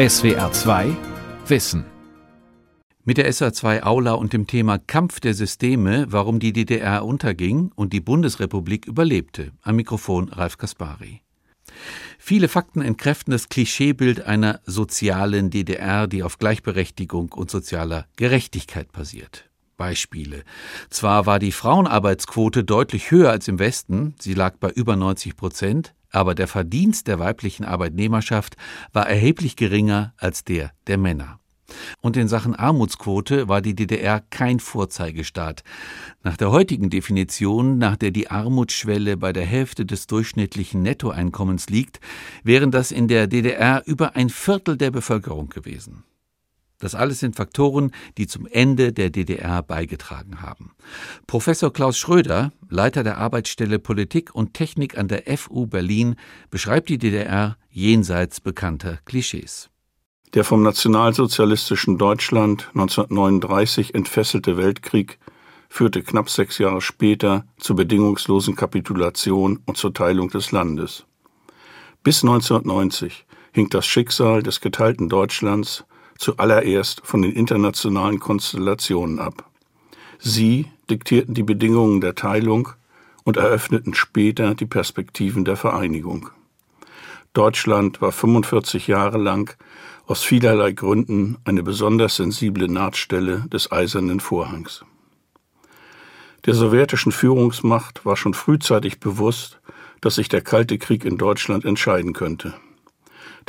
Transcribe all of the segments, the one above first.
SWR 2 Wissen. Mit der SWR 2 Aula und dem Thema Kampf der Systeme, warum die DDR unterging und die Bundesrepublik überlebte. Am Mikrofon Ralf Kaspari. Viele Fakten entkräften das Klischeebild einer sozialen DDR, die auf Gleichberechtigung und sozialer Gerechtigkeit basiert. Beispiele. Zwar war die Frauenarbeitsquote deutlich höher als im Westen, sie lag bei über 90 Prozent, aber der Verdienst der weiblichen Arbeitnehmerschaft war erheblich geringer als der der Männer. Und in Sachen Armutsquote war die DDR kein Vorzeigestaat. Nach der heutigen Definition, nach der die Armutsschwelle bei der Hälfte des durchschnittlichen Nettoeinkommens liegt, wären das in der DDR über ein Viertel der Bevölkerung gewesen. Das alles sind Faktoren, die zum Ende der DDR beigetragen haben. Professor Klaus Schröder, Leiter der Arbeitsstelle Politik und Technik an der FU Berlin, beschreibt die DDR jenseits bekannter Klischees. Der vom nationalsozialistischen Deutschland 1939 entfesselte Weltkrieg führte knapp sechs Jahre später zur bedingungslosen Kapitulation und zur Teilung des Landes. Bis 1990 hing das Schicksal des geteilten Deutschlands zuallererst von den internationalen Konstellationen ab. Sie diktierten die Bedingungen der Teilung und eröffneten später die Perspektiven der Vereinigung. Deutschland war 45 Jahre lang aus vielerlei Gründen eine besonders sensible Nahtstelle des eisernen Vorhangs. Der sowjetischen Führungsmacht war schon frühzeitig bewusst, dass sich der Kalte Krieg in Deutschland entscheiden könnte.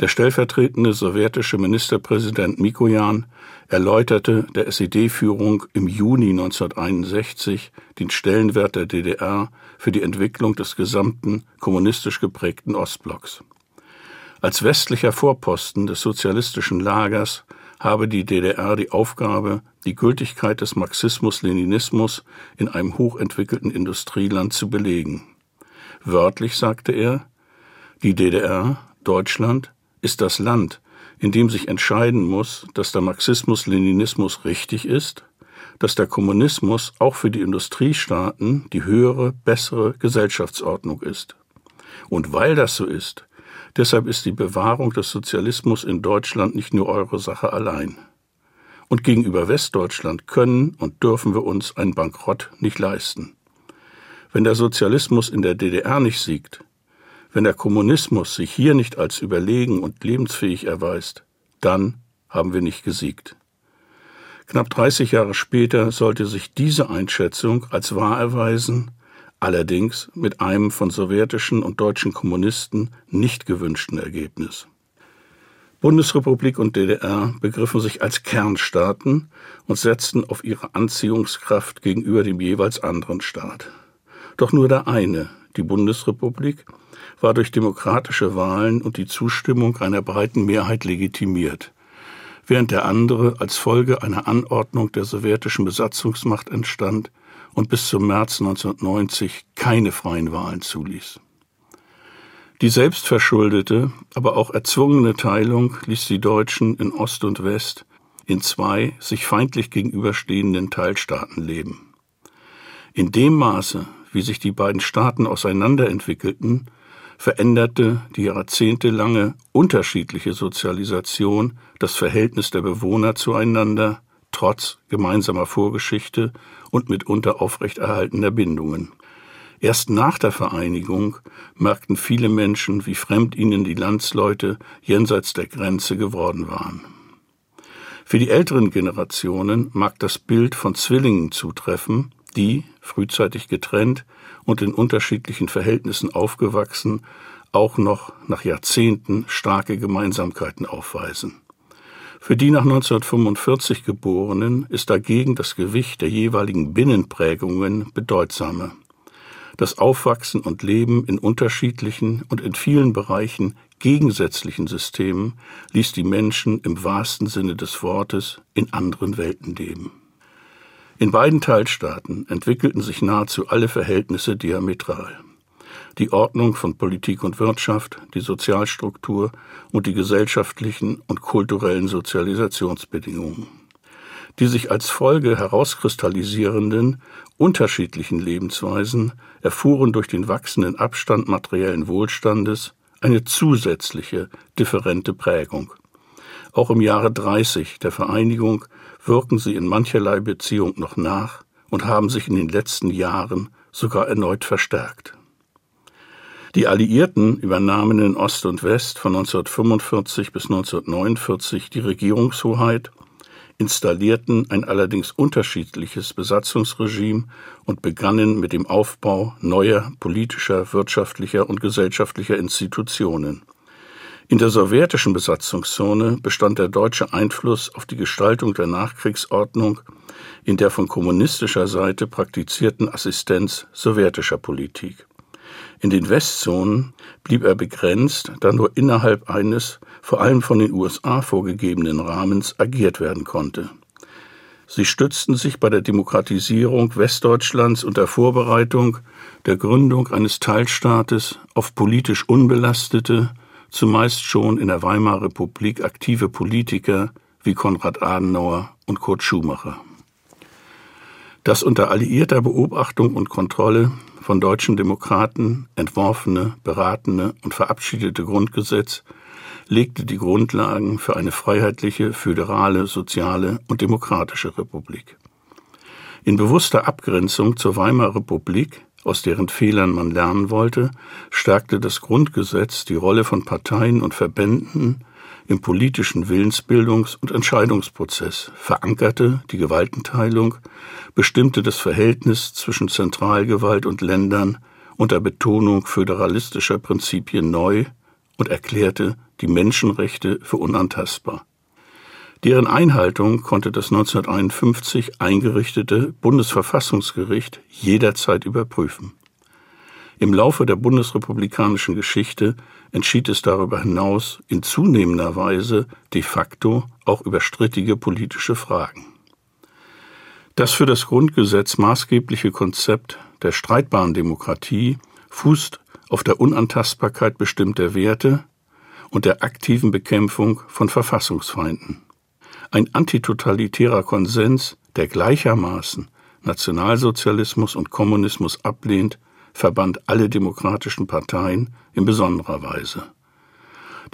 Der stellvertretende sowjetische Ministerpräsident Mikojan erläuterte der SED-Führung im Juni 1961 den Stellenwert der DDR für die Entwicklung des gesamten kommunistisch geprägten Ostblocks. Als westlicher Vorposten des sozialistischen Lagers habe die DDR die Aufgabe, die Gültigkeit des Marxismus-Leninismus in einem hochentwickelten Industrieland zu belegen. Wörtlich sagte er, die DDR, Deutschland, ist das Land, in dem sich entscheiden muss, dass der Marxismus-Leninismus richtig ist, dass der Kommunismus auch für die Industriestaaten die höhere, bessere Gesellschaftsordnung ist. Und weil das so ist, deshalb ist die Bewahrung des Sozialismus in Deutschland nicht nur eure Sache allein. Und gegenüber Westdeutschland können und dürfen wir uns ein Bankrott nicht leisten. Wenn der Sozialismus in der DDR nicht siegt, wenn der Kommunismus sich hier nicht als überlegen und lebensfähig erweist, dann haben wir nicht gesiegt. Knapp 30 Jahre später sollte sich diese Einschätzung als wahr erweisen, allerdings mit einem von sowjetischen und deutschen Kommunisten nicht gewünschten Ergebnis. Bundesrepublik und DDR begriffen sich als Kernstaaten und setzten auf ihre Anziehungskraft gegenüber dem jeweils anderen Staat. Doch nur der eine, die Bundesrepublik, war durch demokratische Wahlen und die Zustimmung einer breiten Mehrheit legitimiert, während der andere als Folge einer Anordnung der sowjetischen Besatzungsmacht entstand und bis zum März 1990 keine freien Wahlen zuließ. Die selbstverschuldete, aber auch erzwungene Teilung ließ die Deutschen in Ost und West in zwei sich feindlich gegenüberstehenden Teilstaaten leben. In dem Maße, wie sich die beiden Staaten auseinanderentwickelten, veränderte die jahrzehntelange unterschiedliche Sozialisation das Verhältnis der Bewohner zueinander, trotz gemeinsamer Vorgeschichte und mitunter aufrechterhaltener Bindungen. Erst nach der Vereinigung merkten viele Menschen, wie fremd ihnen die Landsleute jenseits der Grenze geworden waren. Für die älteren Generationen mag das Bild von Zwillingen zutreffen, die, frühzeitig getrennt und in unterschiedlichen Verhältnissen aufgewachsen, auch noch nach Jahrzehnten starke Gemeinsamkeiten aufweisen. Für die nach 1945 Geborenen ist dagegen das Gewicht der jeweiligen Binnenprägungen bedeutsamer. Das Aufwachsen und Leben in unterschiedlichen und in vielen Bereichen gegensätzlichen Systemen ließ die Menschen im wahrsten Sinne des Wortes in anderen Welten leben. In beiden Teilstaaten entwickelten sich nahezu alle Verhältnisse diametral. Die Ordnung von Politik und Wirtschaft, die Sozialstruktur und die gesellschaftlichen und kulturellen Sozialisationsbedingungen. Die sich als Folge herauskristallisierenden, unterschiedlichen Lebensweisen erfuhren durch den wachsenden Abstand materiellen Wohlstandes eine zusätzliche, differente Prägung. Auch im Jahre 30 der Vereinigung wirken sie in mancherlei Beziehung noch nach und haben sich in den letzten Jahren sogar erneut verstärkt. Die Alliierten übernahmen in Ost und West von 1945 bis 1949 die Regierungshoheit, installierten ein allerdings unterschiedliches Besatzungsregime und begannen mit dem Aufbau neuer politischer, wirtschaftlicher und gesellschaftlicher Institutionen. In der sowjetischen Besatzungszone bestand der deutsche Einfluss auf die Gestaltung der Nachkriegsordnung in der von kommunistischer Seite praktizierten Assistenz sowjetischer Politik. In den Westzonen blieb er begrenzt, da nur innerhalb eines vor allem von den USA vorgegebenen Rahmens agiert werden konnte. Sie stützten sich bei der Demokratisierung Westdeutschlands und der Vorbereitung der Gründung eines Teilstaates auf politisch unbelastete, zumeist schon in der Weimarer Republik aktive Politiker wie Konrad Adenauer und Kurt Schumacher. Das unter alliierter Beobachtung und Kontrolle von deutschen Demokraten entworfene, beratene und verabschiedete Grundgesetz legte die Grundlagen für eine freiheitliche, föderale, soziale und demokratische Republik. In bewusster Abgrenzung zur Weimarer Republik, aus deren Fehlern man lernen wollte, stärkte das Grundgesetz die Rolle von Parteien und Verbänden im politischen Willensbildungs- und Entscheidungsprozess, verankerte die Gewaltenteilung, bestimmte das Verhältnis zwischen Zentralgewalt und Ländern unter Betonung föderalistischer Prinzipien neu und erklärte die Menschenrechte für unantastbar. Deren Einhaltung konnte das 1951 eingerichtete Bundesverfassungsgericht jederzeit überprüfen. Im Laufe der bundesrepublikanischen Geschichte entschied es darüber hinaus in zunehmender Weise de facto auch über strittige politische Fragen. Das für das Grundgesetz maßgebliche Konzept der streitbaren Demokratie fußt auf der Unantastbarkeit bestimmter Werte und der aktiven Bekämpfung von Verfassungsfeinden. Ein antitotalitärer Konsens, der gleichermaßen Nationalsozialismus und Kommunismus ablehnt, verband alle demokratischen Parteien in besonderer Weise.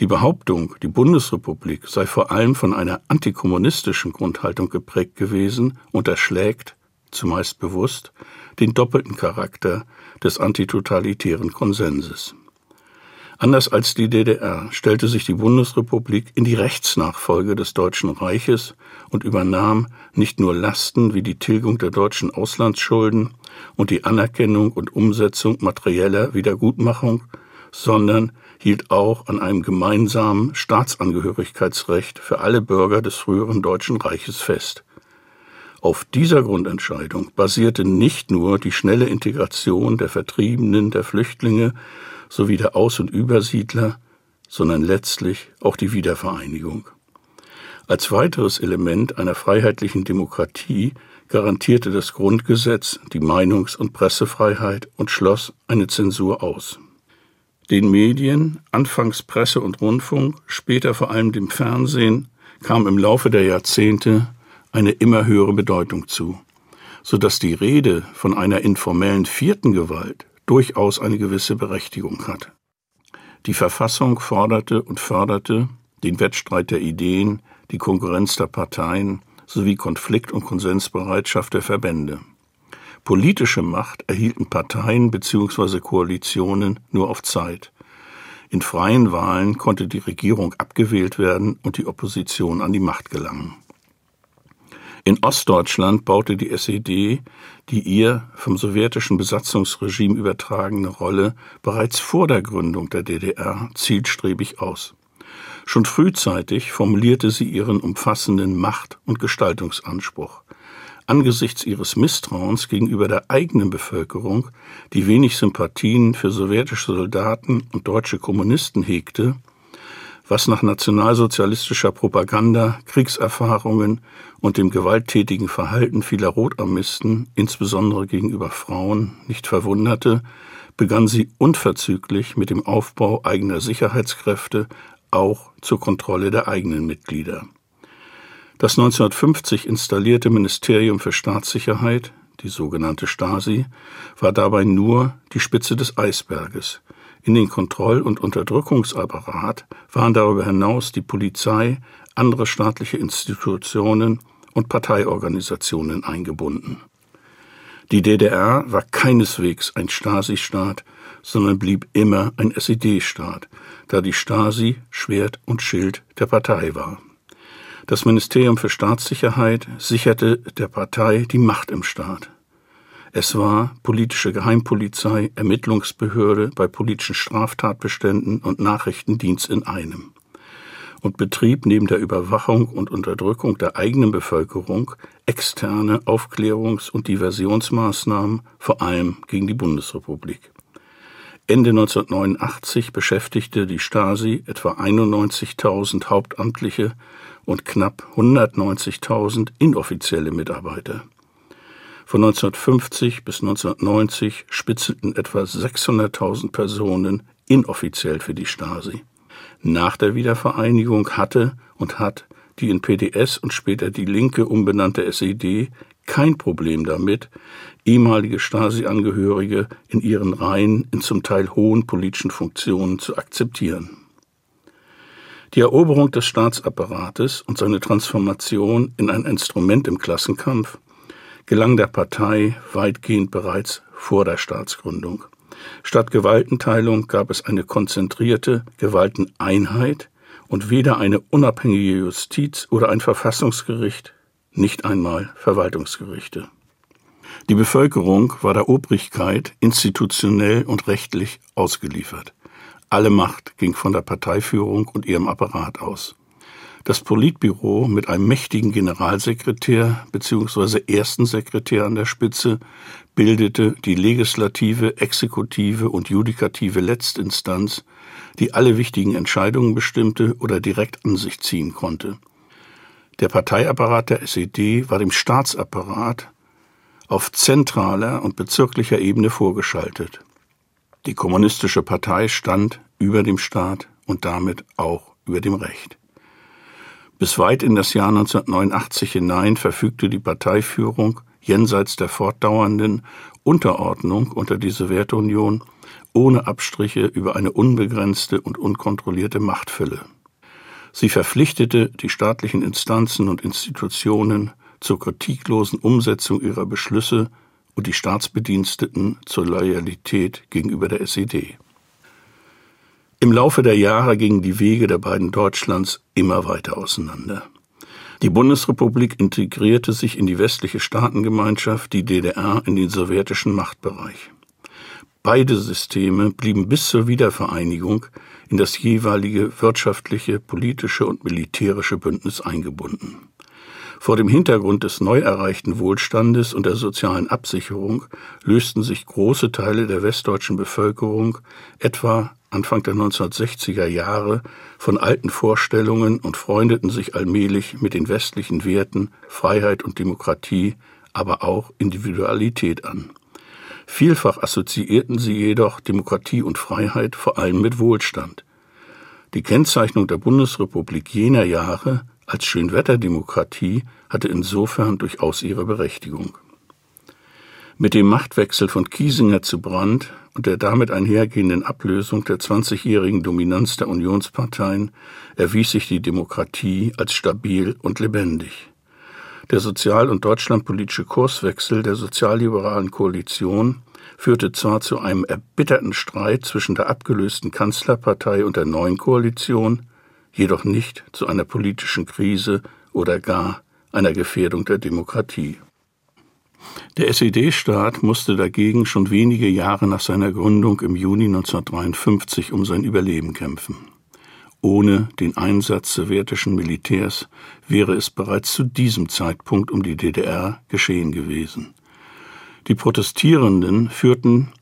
Die Behauptung, die Bundesrepublik sei vor allem von einer antikommunistischen Grundhaltung geprägt gewesen, unterschlägt, zumeist bewusst, den doppelten Charakter des antitotalitären Konsenses. Anders als die DDR stellte sich die Bundesrepublik in die Rechtsnachfolge des Deutschen Reiches und übernahm nicht nur Lasten wie die Tilgung der deutschen Auslandsschulden und die Anerkennung und Umsetzung materieller Wiedergutmachung, sondern hielt auch an einem gemeinsamen Staatsangehörigkeitsrecht für alle Bürger des früheren Deutschen Reiches fest. Auf dieser Grundentscheidung basierte nicht nur die schnelle Integration der Vertriebenen, der Flüchtlinge sowie der Aus- und Übersiedler, sondern letztlich auch die Wiedervereinigung. Als weiteres Element einer freiheitlichen Demokratie garantierte das Grundgesetz die Meinungs- und Pressefreiheit und schloss eine Zensur aus. Den Medien, anfangs Presse und Rundfunk, später vor allem dem Fernsehen, kam im Laufe der Jahrzehnte eine immer höhere Bedeutung zu, so dass die Rede von einer informellen vierten Gewalt durchaus eine gewisse Berechtigung hat. Die Verfassung forderte und förderte den Wettstreit der Ideen, die Konkurrenz der Parteien sowie Konflikt- und Konsensbereitschaft der Verbände. Politische Macht erhielten Parteien bzw. Koalitionen nur auf Zeit. In freien Wahlen konnte die Regierung abgewählt werden und die Opposition an die Macht gelangen. In Ostdeutschland baute die SED die ihr vom sowjetischen Besatzungsregime übertragene Rolle bereits vor der Gründung der DDR zielstrebig aus. Schon frühzeitig formulierte sie ihren umfassenden Macht- und Gestaltungsanspruch. Angesichts ihres Misstrauens gegenüber der eigenen Bevölkerung, die wenig Sympathien für sowjetische Soldaten und deutsche Kommunisten hegte, was nach nationalsozialistischer Propaganda, Kriegserfahrungen und dem gewalttätigen Verhalten vieler Rotarmisten, insbesondere gegenüber Frauen, nicht verwunderte, begann sie unverzüglich mit dem Aufbau eigener Sicherheitskräfte auch zur Kontrolle der eigenen Mitglieder. Das 1950 installierte Ministerium für Staatssicherheit, die sogenannte Stasi, war dabei nur die Spitze des Eisberges – In den Kontroll- und Unterdrückungsapparat waren darüber hinaus die Polizei, andere staatliche Institutionen und Parteiorganisationen eingebunden. Die DDR war keineswegs ein Stasi-Staat, sondern blieb immer ein SED-Staat, da die Stasi Schwert und Schild der Partei war. Das Ministerium für Staatssicherheit sicherte der Partei die Macht im Staat. Es war politische Geheimpolizei, Ermittlungsbehörde bei politischen Straftatbeständen und Nachrichtendienst in einem und betrieb neben der Überwachung und Unterdrückung der eigenen Bevölkerung externe Aufklärungs- und Diversionsmaßnahmen, vor allem gegen die Bundesrepublik. Ende 1989 beschäftigte die Stasi etwa 91.000 hauptamtliche und knapp 190.000 inoffizielle Mitarbeiter. Von 1950 bis 1990 spitzelten etwa 600.000 Personen inoffiziell für die Stasi. Nach der Wiedervereinigung hatte und hat die in PDS und später die Linke umbenannte SED kein Problem damit, ehemalige Stasi-Angehörige in ihren Reihen in zum Teil hohen politischen Funktionen zu akzeptieren. Die Eroberung des Staatsapparates und seine Transformation in ein Instrument im Klassenkampf gelang der Partei weitgehend bereits vor der Staatsgründung. Statt Gewaltenteilung gab es eine konzentrierte Gewalteneinheit und weder eine unabhängige Justiz oder ein Verfassungsgericht, nicht einmal Verwaltungsgerichte. Die Bevölkerung war der Obrigkeit institutionell und rechtlich ausgeliefert. Alle Macht ging von der Parteiführung und ihrem Apparat aus. Das Politbüro mit einem mächtigen Generalsekretär bzw. ersten Sekretär an der Spitze bildete die legislative, exekutive und judikative Letztinstanz, die alle wichtigen Entscheidungen bestimmte oder direkt an sich ziehen konnte. Der Parteiapparat der SED war dem Staatsapparat auf zentraler und bezirklicher Ebene vorgeschaltet. Die kommunistische Partei stand über dem Staat und damit auch über dem Recht. Bis weit in das Jahr 1989 hinein verfügte die Parteiführung jenseits der fortdauernden Unterordnung unter die Sowjetunion ohne Abstriche über eine unbegrenzte und unkontrollierte Machtfülle. Sie verpflichtete die staatlichen Instanzen und Institutionen zur kritiklosen Umsetzung ihrer Beschlüsse und die Staatsbediensteten zur Loyalität gegenüber der SED. Im Laufe der Jahre gingen die Wege der beiden Deutschlands immer weiter auseinander. Die Bundesrepublik integrierte sich in die westliche Staatengemeinschaft, die DDR in den sowjetischen Machtbereich. Beide Systeme blieben bis zur Wiedervereinigung in das jeweilige wirtschaftliche, politische und militärische Bündnis eingebunden. Vor dem Hintergrund des neu erreichten Wohlstandes und der sozialen Absicherung lösten sich große Teile der westdeutschen Bevölkerung etwa Anfang der 1960er Jahre von alten Vorstellungen und freundeten sich allmählich mit den westlichen Werten Freiheit und Demokratie, aber auch Individualität an. Vielfach assoziierten sie jedoch Demokratie und Freiheit vor allem mit Wohlstand. Die Kennzeichnung der Bundesrepublik jener Jahre als Schönwetterdemokratie hatte insofern durchaus ihre Berechtigung. Mit dem Machtwechsel von Kiesinger zu Brandt und der damit einhergehenden Ablösung der 20-jährigen Dominanz der Unionsparteien erwies sich die Demokratie als stabil und lebendig. Der sozial- und deutschlandpolitische Kurswechsel der sozialliberalen Koalition führte zwar zu einem erbitterten Streit zwischen der abgelösten Kanzlerpartei und der neuen Koalition, jedoch nicht zu einer politischen Krise oder gar einer Gefährdung der Demokratie. Der SED-Staat musste dagegen schon wenige Jahre nach seiner Gründung im Juni 1953 um sein Überleben kämpfen. Ohne den Einsatz sowjetischen Militärs wäre es bereits zu diesem Zeitpunkt um die DDR geschehen gewesen. Die Protestierenden führten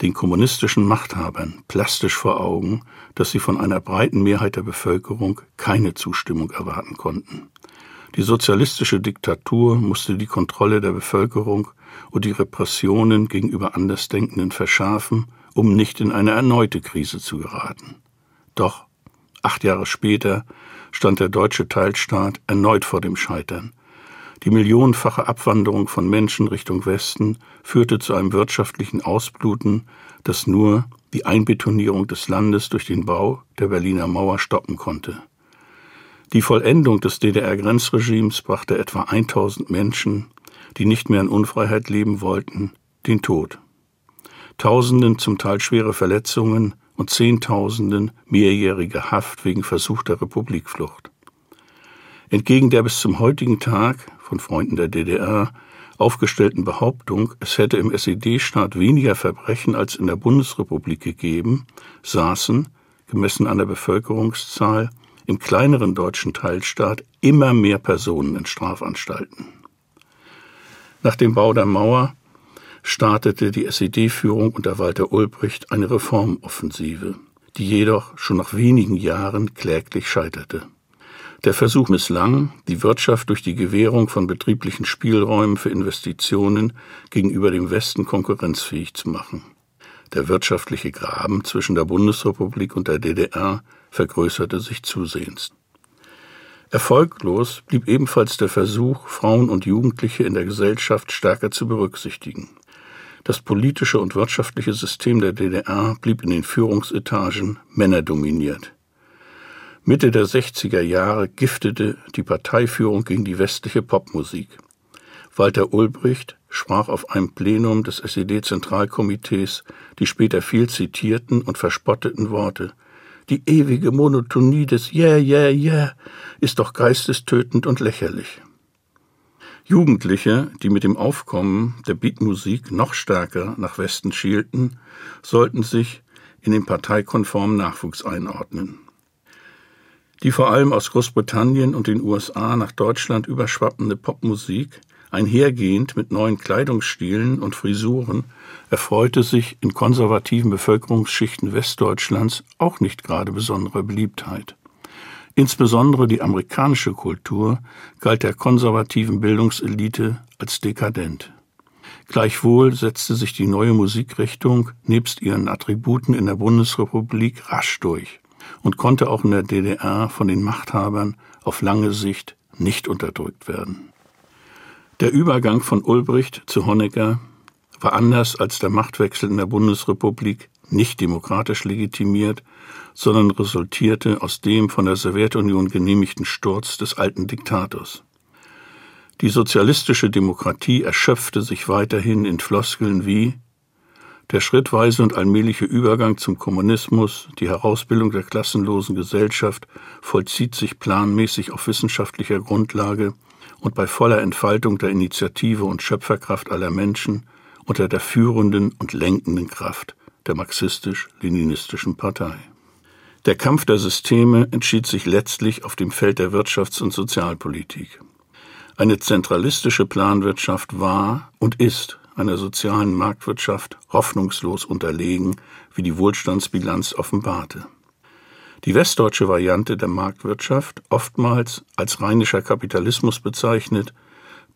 den kommunistischen Machthabern plastisch vor Augen, dass sie von einer breiten Mehrheit der Bevölkerung keine Zustimmung erwarten konnten. Die sozialistische Diktatur musste die Kontrolle der Bevölkerung und die Repressionen gegenüber Andersdenkenden verschärfen, um nicht in eine erneute Krise zu geraten. Doch acht Jahre später stand der deutsche Teilstaat erneut vor dem Scheitern. Die millionenfache Abwanderung von Menschen Richtung Westen führte zu einem wirtschaftlichen Ausbluten, das nur die Einbetonierung des Landes durch den Bau der Berliner Mauer stoppen konnte. Die Vollendung des DDR-Grenzregimes brachte etwa 1000 Menschen, die nicht mehr in Unfreiheit leben wollten, den Tod. Tausenden zum Teil schwere Verletzungen und Zehntausenden mehrjährige Haft wegen versuchter Republikflucht. Entgegen der bis zum heutigen Tag von Freunden der DDR aufgestellten Behauptung, es hätte im SED-Staat weniger Verbrechen als in der Bundesrepublik gegeben, saßen, gemessen an der Bevölkerungszahl, im kleineren deutschen Teilstaat immer mehr Personen in Strafanstalten. Nach dem Bau der Mauer startete die SED-Führung unter Walter Ulbricht eine Reformoffensive, die jedoch schon nach wenigen Jahren kläglich scheiterte. Der Versuch misslang, die Wirtschaft durch die Gewährung von betrieblichen Spielräumen für Investitionen gegenüber dem Westen konkurrenzfähig zu machen. Der wirtschaftliche Graben zwischen der Bundesrepublik und der DDR vergrößerte sich zusehends. Erfolglos blieb ebenfalls der Versuch, Frauen und Jugendliche in der Gesellschaft stärker zu berücksichtigen. Das politische und wirtschaftliche System der DDR blieb in den Führungsetagen männerdominiert. Mitte der 60er Jahre giftete die Parteiführung gegen die westliche Popmusik. Walter Ulbricht sprach auf einem Plenum des SED-Zentralkomitees die später viel zitierten und verspotteten Worte Die ewige Monotonie des Yeah, yeah, yeah ist doch geistestötend und lächerlich. Jugendliche, die mit dem Aufkommen der Beatmusik noch stärker nach Westen schielten, sollten sich in den parteikonformen Nachwuchs einordnen. Die vor allem aus Großbritannien und den USA nach Deutschland überschwappende Popmusik, einhergehend mit neuen Kleidungsstilen und Frisuren, erfreute sich in konservativen Bevölkerungsschichten Westdeutschlands auch nicht gerade besonderer Beliebtheit. Insbesondere die amerikanische Kultur galt der konservativen Bildungselite als dekadent. Gleichwohl setzte sich die neue Musikrichtung nebst ihren Attributen in der Bundesrepublik rasch durch und konnte auch in der DDR von den Machthabern auf lange Sicht nicht unterdrückt werden. Der Übergang von Ulbricht zu Honecker war anders als der Machtwechsel in der Bundesrepublik nicht demokratisch legitimiert, sondern resultierte aus dem von der Sowjetunion genehmigten Sturz des alten Diktators. Die sozialistische Demokratie erschöpfte sich weiterhin in Floskeln wie der schrittweise und allmähliche Übergang zum Kommunismus, die Herausbildung der klassenlosen Gesellschaft vollzieht sich planmäßig auf wissenschaftlicher Grundlage und bei voller Entfaltung der Initiative und Schöpferkraft aller Menschen unter der führenden und lenkenden Kraft der marxistisch-leninistischen Partei. Der Kampf der Systeme entschied sich letztlich auf dem Feld der Wirtschafts- und Sozialpolitik. Eine zentralistische Planwirtschaft war und ist einer sozialen Marktwirtschaft hoffnungslos unterlegen, wie die Wohlstandsbilanz offenbarte. Die westdeutsche Variante der Marktwirtschaft, oftmals als rheinischer Kapitalismus bezeichnet,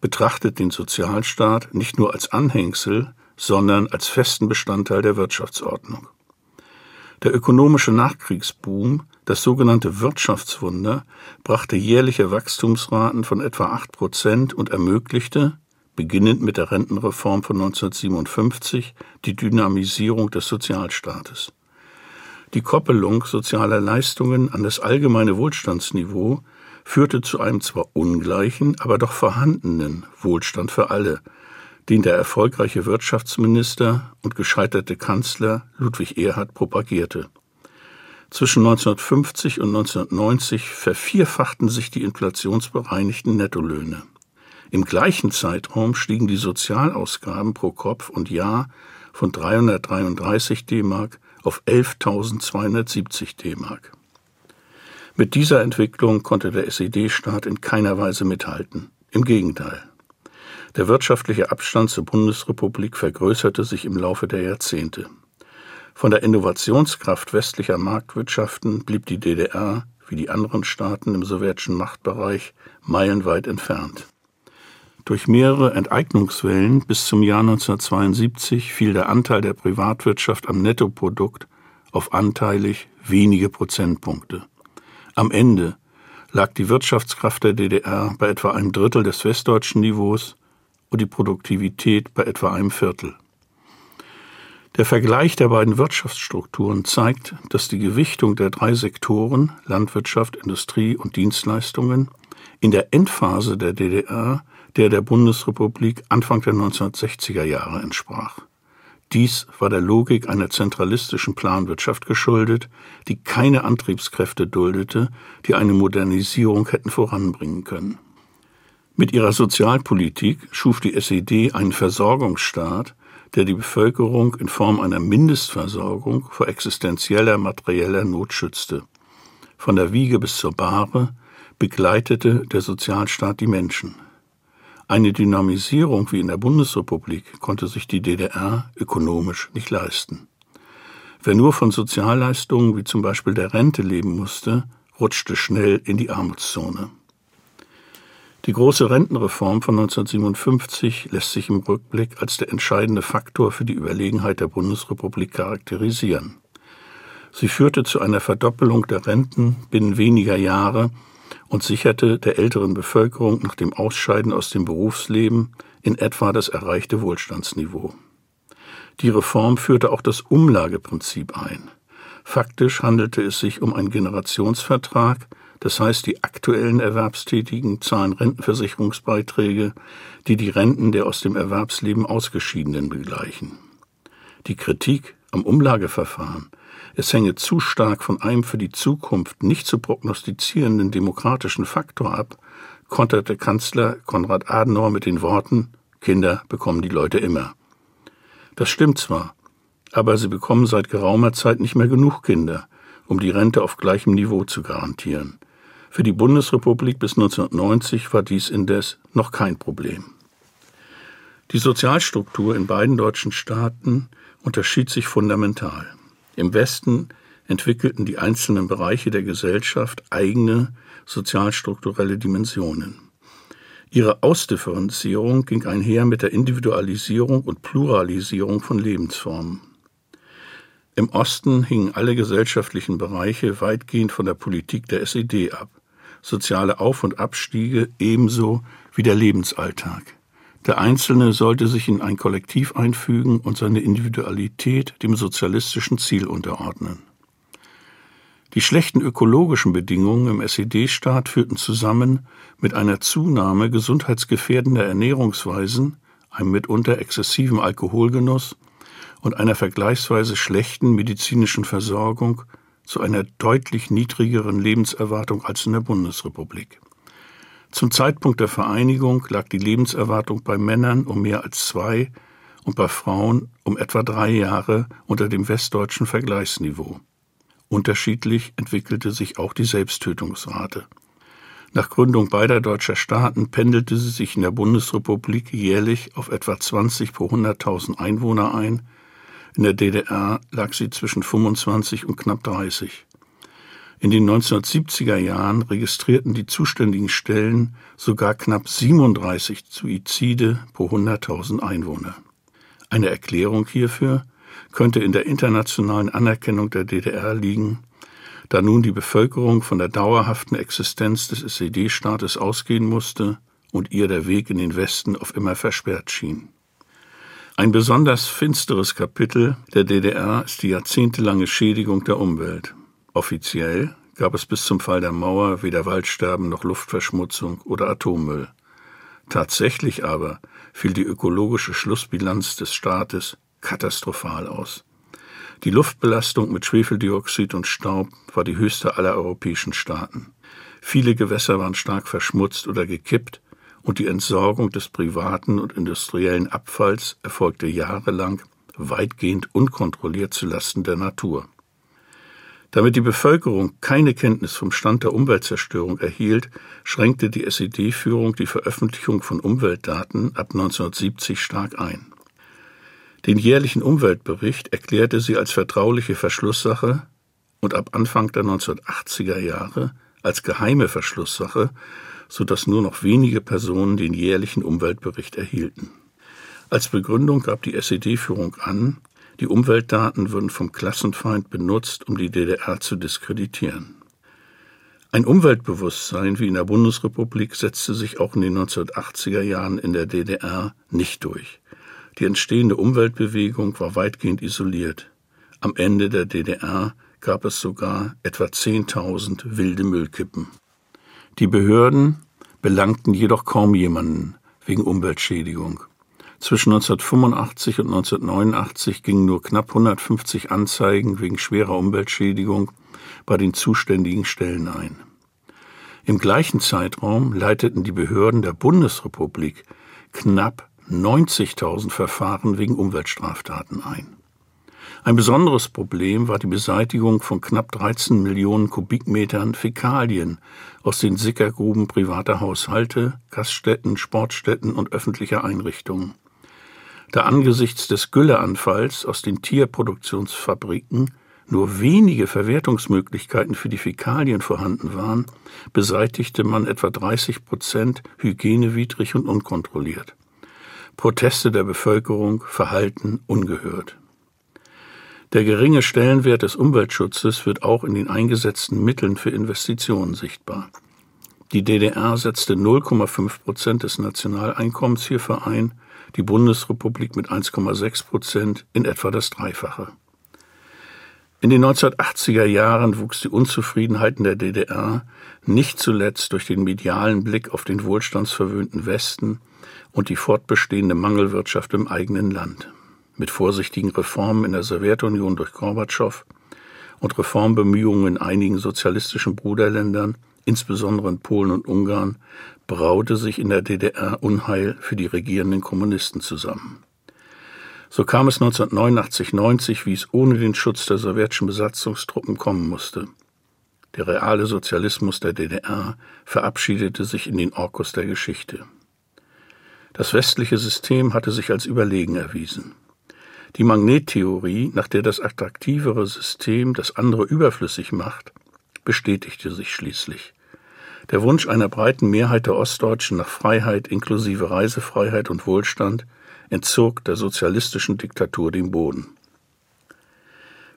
betrachtet den Sozialstaat nicht nur als Anhängsel, sondern als festen Bestandteil der Wirtschaftsordnung. Der ökonomische Nachkriegsboom, das sogenannte Wirtschaftswunder, brachte jährliche Wachstumsraten von etwa acht Prozent und ermöglichte, beginnend mit der Rentenreform von 1957, die Dynamisierung des Sozialstaates. Die Koppelung sozialer Leistungen an das allgemeine Wohlstandsniveau führte zu einem zwar ungleichen, aber doch vorhandenen Wohlstand für alle, den der erfolgreiche Wirtschaftsminister und gescheiterte Kanzler Ludwig Erhard propagierte. Zwischen 1950 und 1990 vervierfachten sich die inflationsbereinigten Nettolöhne. Im gleichen Zeitraum stiegen die Sozialausgaben pro Kopf und Jahr von 333 D-Mark auf 11.270 D-Mark. Mit dieser Entwicklung konnte der SED-Staat in keiner Weise mithalten. Im Gegenteil. Der wirtschaftliche Abstand zur Bundesrepublik vergrößerte sich im Laufe der Jahrzehnte. Von der Innovationskraft westlicher Marktwirtschaften blieb die DDR, wie die anderen Staaten im sowjetischen Machtbereich, meilenweit entfernt. Durch mehrere Enteignungswellen bis zum Jahr 1972 fiel der Anteil der Privatwirtschaft am Nettoprodukt auf anteilig wenige Prozentpunkte. Am Ende lag die Wirtschaftskraft der DDR bei etwa einem Drittel des westdeutschen Niveaus und die Produktivität bei etwa einem Viertel. Der Vergleich der beiden Wirtschaftsstrukturen zeigt, dass die Gewichtung der drei Sektoren Landwirtschaft, Industrie und Dienstleistungen in der Endphase der DDR der der Bundesrepublik Anfang der 1960er Jahre entsprach. Dies war der Logik einer zentralistischen Planwirtschaft geschuldet, die keine Antriebskräfte duldete, die eine Modernisierung hätten voranbringen können. Mit ihrer Sozialpolitik schuf die SED einen Versorgungsstaat, der die Bevölkerung in Form einer Mindestversorgung vor existenzieller materieller Not schützte. Von der Wiege bis zur Bahre begleitete der Sozialstaat die Menschen. Eine Dynamisierung wie in der Bundesrepublik konnte sich die DDR ökonomisch nicht leisten. Wer nur von Sozialleistungen wie zum Beispiel der Rente leben musste, rutschte schnell in die Armutszone. Die große Rentenreform von 1957 lässt sich im Rückblick als der entscheidende Faktor für die Überlegenheit der Bundesrepublik charakterisieren. Sie führte zu einer Verdoppelung der Renten binnen weniger Jahre und sicherte der älteren Bevölkerung nach dem Ausscheiden aus dem Berufsleben in etwa das erreichte Wohlstandsniveau. Die Reform führte auch das Umlageprinzip ein. Faktisch handelte es sich um einen Generationsvertrag, das heißt, die aktuellen Erwerbstätigen zahlen Rentenversicherungsbeiträge, die die Renten der aus dem Erwerbsleben Ausgeschiedenen begleichen. Die Kritik am Umlageverfahren es hänge zu stark von einem für die Zukunft nicht zu prognostizierenden demokratischen Faktor ab, konterte Kanzler Konrad Adenauer mit den Worten Kinder bekommen die Leute immer. Das stimmt zwar, aber sie bekommen seit geraumer Zeit nicht mehr genug Kinder, um die Rente auf gleichem Niveau zu garantieren. Für die Bundesrepublik bis 1990 war dies indes noch kein Problem. Die Sozialstruktur in beiden deutschen Staaten unterschied sich fundamental. Im Westen entwickelten die einzelnen Bereiche der Gesellschaft eigene sozialstrukturelle Dimensionen. Ihre Ausdifferenzierung ging einher mit der Individualisierung und Pluralisierung von Lebensformen. Im Osten hingen alle gesellschaftlichen Bereiche weitgehend von der Politik der SED ab, soziale Auf- und Abstiege ebenso wie der Lebensalltag. Der Einzelne sollte sich in ein Kollektiv einfügen und seine Individualität dem sozialistischen Ziel unterordnen. Die schlechten ökologischen Bedingungen im SED-Staat führten zusammen mit einer Zunahme gesundheitsgefährdender Ernährungsweisen, einem mitunter exzessiven Alkoholgenuss und einer vergleichsweise schlechten medizinischen Versorgung zu einer deutlich niedrigeren Lebenserwartung als in der Bundesrepublik. Zum Zeitpunkt der Vereinigung lag die Lebenserwartung bei Männern um mehr als zwei und bei Frauen um etwa drei Jahre unter dem westdeutschen Vergleichsniveau. Unterschiedlich entwickelte sich auch die Selbsttötungsrate. Nach Gründung beider deutscher Staaten pendelte sie sich in der Bundesrepublik jährlich auf etwa 20 pro 100.000 Einwohner ein. In der DDR lag sie zwischen 25 und knapp 30. In den 1970er Jahren registrierten die zuständigen Stellen sogar knapp 37 Suizide pro 100.000 Einwohner. Eine Erklärung hierfür könnte in der internationalen Anerkennung der DDR liegen, da nun die Bevölkerung von der dauerhaften Existenz des SED-Staates ausgehen musste und ihr der Weg in den Westen auf immer versperrt schien. Ein besonders finsteres Kapitel der DDR ist die jahrzehntelange Schädigung der Umwelt. Offiziell gab es bis zum Fall der Mauer weder Waldsterben noch Luftverschmutzung oder Atommüll. Tatsächlich aber fiel die ökologische Schlussbilanz des Staates katastrophal aus. Die Luftbelastung mit Schwefeldioxid und Staub war die höchste aller europäischen Staaten. Viele Gewässer waren stark verschmutzt oder gekippt und die Entsorgung des privaten und industriellen Abfalls erfolgte jahrelang weitgehend unkontrolliert zu Lasten der Natur. Damit die Bevölkerung keine Kenntnis vom Stand der Umweltzerstörung erhielt, schränkte die SED-Führung die Veröffentlichung von Umweltdaten ab 1970 stark ein. Den jährlichen Umweltbericht erklärte sie als vertrauliche Verschlusssache und ab Anfang der 1980er Jahre als geheime Verschlusssache, so dass nur noch wenige Personen den jährlichen Umweltbericht erhielten. Als Begründung gab die SED-Führung an, die Umweltdaten würden vom Klassenfeind benutzt, um die DDR zu diskreditieren. Ein Umweltbewusstsein wie in der Bundesrepublik setzte sich auch in den 1980er Jahren in der DDR nicht durch. Die entstehende Umweltbewegung war weitgehend isoliert. Am Ende der DDR gab es sogar etwa 10.000 wilde Müllkippen. Die Behörden belangten jedoch kaum jemanden wegen Umweltschädigung. Zwischen 1985 und 1989 gingen nur knapp 150 Anzeigen wegen schwerer Umweltschädigung bei den zuständigen Stellen ein. Im gleichen Zeitraum leiteten die Behörden der Bundesrepublik knapp 90.000 Verfahren wegen Umweltstraftaten ein. Ein besonderes Problem war die Beseitigung von knapp 13 Millionen Kubikmetern Fäkalien aus den Sickergruben privater Haushalte, Gaststätten, Sportstätten und öffentlicher Einrichtungen. Da angesichts des Gülleanfalls aus den Tierproduktionsfabriken nur wenige Verwertungsmöglichkeiten für die Fäkalien vorhanden waren, beseitigte man etwa 30 Prozent hygienewidrig und unkontrolliert. Proteste der Bevölkerung verhalten ungehört. Der geringe Stellenwert des Umweltschutzes wird auch in den eingesetzten Mitteln für Investitionen sichtbar. Die DDR setzte 0,5 Prozent des Nationaleinkommens hierfür ein, die Bundesrepublik mit 1,6 Prozent in etwa das Dreifache. In den 1980er Jahren wuchs die Unzufriedenheit in der DDR nicht zuletzt durch den medialen Blick auf den wohlstandsverwöhnten Westen und die fortbestehende Mangelwirtschaft im eigenen Land. Mit vorsichtigen Reformen in der Sowjetunion durch Gorbatschow und Reformbemühungen in einigen sozialistischen Bruderländern, insbesondere in Polen und Ungarn, braute sich in der DDR Unheil für die regierenden Kommunisten zusammen. So kam es 1989-90, wie es ohne den Schutz der sowjetischen Besatzungstruppen kommen musste. Der reale Sozialismus der DDR verabschiedete sich in den Orkus der Geschichte. Das westliche System hatte sich als überlegen erwiesen. Die Magnettheorie, nach der das attraktivere System das andere überflüssig macht, bestätigte sich schließlich. Der Wunsch einer breiten Mehrheit der Ostdeutschen nach Freiheit inklusive Reisefreiheit und Wohlstand entzog der sozialistischen Diktatur den Boden.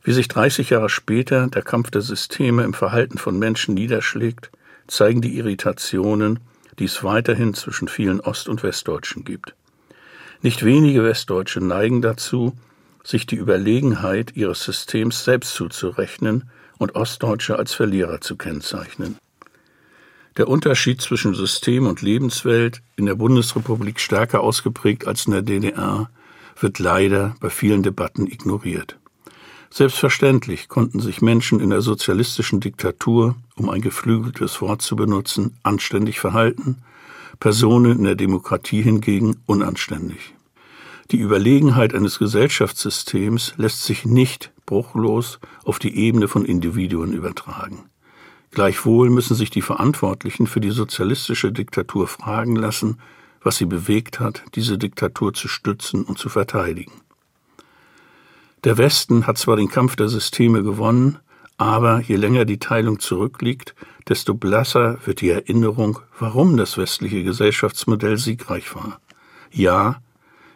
Wie sich 30 Jahre später der Kampf der Systeme im Verhalten von Menschen niederschlägt, zeigen die Irritationen, die es weiterhin zwischen vielen Ost- und Westdeutschen gibt. Nicht wenige Westdeutsche neigen dazu, sich die Überlegenheit ihres Systems selbst zuzurechnen und Ostdeutsche als Verlierer zu kennzeichnen. Der Unterschied zwischen System und Lebenswelt in der Bundesrepublik stärker ausgeprägt als in der DDR wird leider bei vielen Debatten ignoriert. Selbstverständlich konnten sich Menschen in der sozialistischen Diktatur, um ein geflügeltes Wort zu benutzen, anständig verhalten, Personen in der Demokratie hingegen unanständig. Die Überlegenheit eines Gesellschaftssystems lässt sich nicht bruchlos auf die Ebene von Individuen übertragen. Gleichwohl müssen sich die Verantwortlichen für die sozialistische Diktatur fragen lassen, was sie bewegt hat, diese Diktatur zu stützen und zu verteidigen. Der Westen hat zwar den Kampf der Systeme gewonnen, aber je länger die Teilung zurückliegt, desto blasser wird die Erinnerung, warum das westliche Gesellschaftsmodell siegreich war. Ja,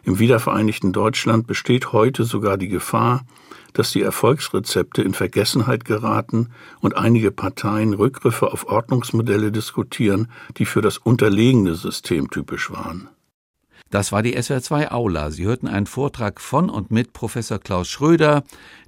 im wiedervereinigten Deutschland besteht heute sogar die Gefahr, dass die Erfolgsrezepte in Vergessenheit geraten und einige Parteien Rückgriffe auf Ordnungsmodelle diskutieren, die für das unterlegene System typisch waren. Das war die SWR2 Aula. Sie hörten einen Vortrag von und mit Professor Klaus Schröder.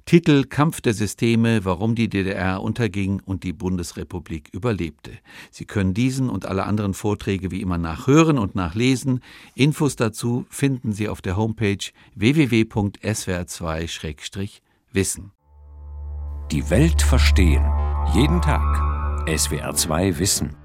Titel Kampf der Systeme, warum die DDR unterging und die Bundesrepublik überlebte. Sie können diesen und alle anderen Vorträge wie immer nachhören und nachlesen. Infos dazu finden Sie auf der Homepage www.swr2-wissen. Die Welt verstehen. Jeden Tag. SWR2 Wissen.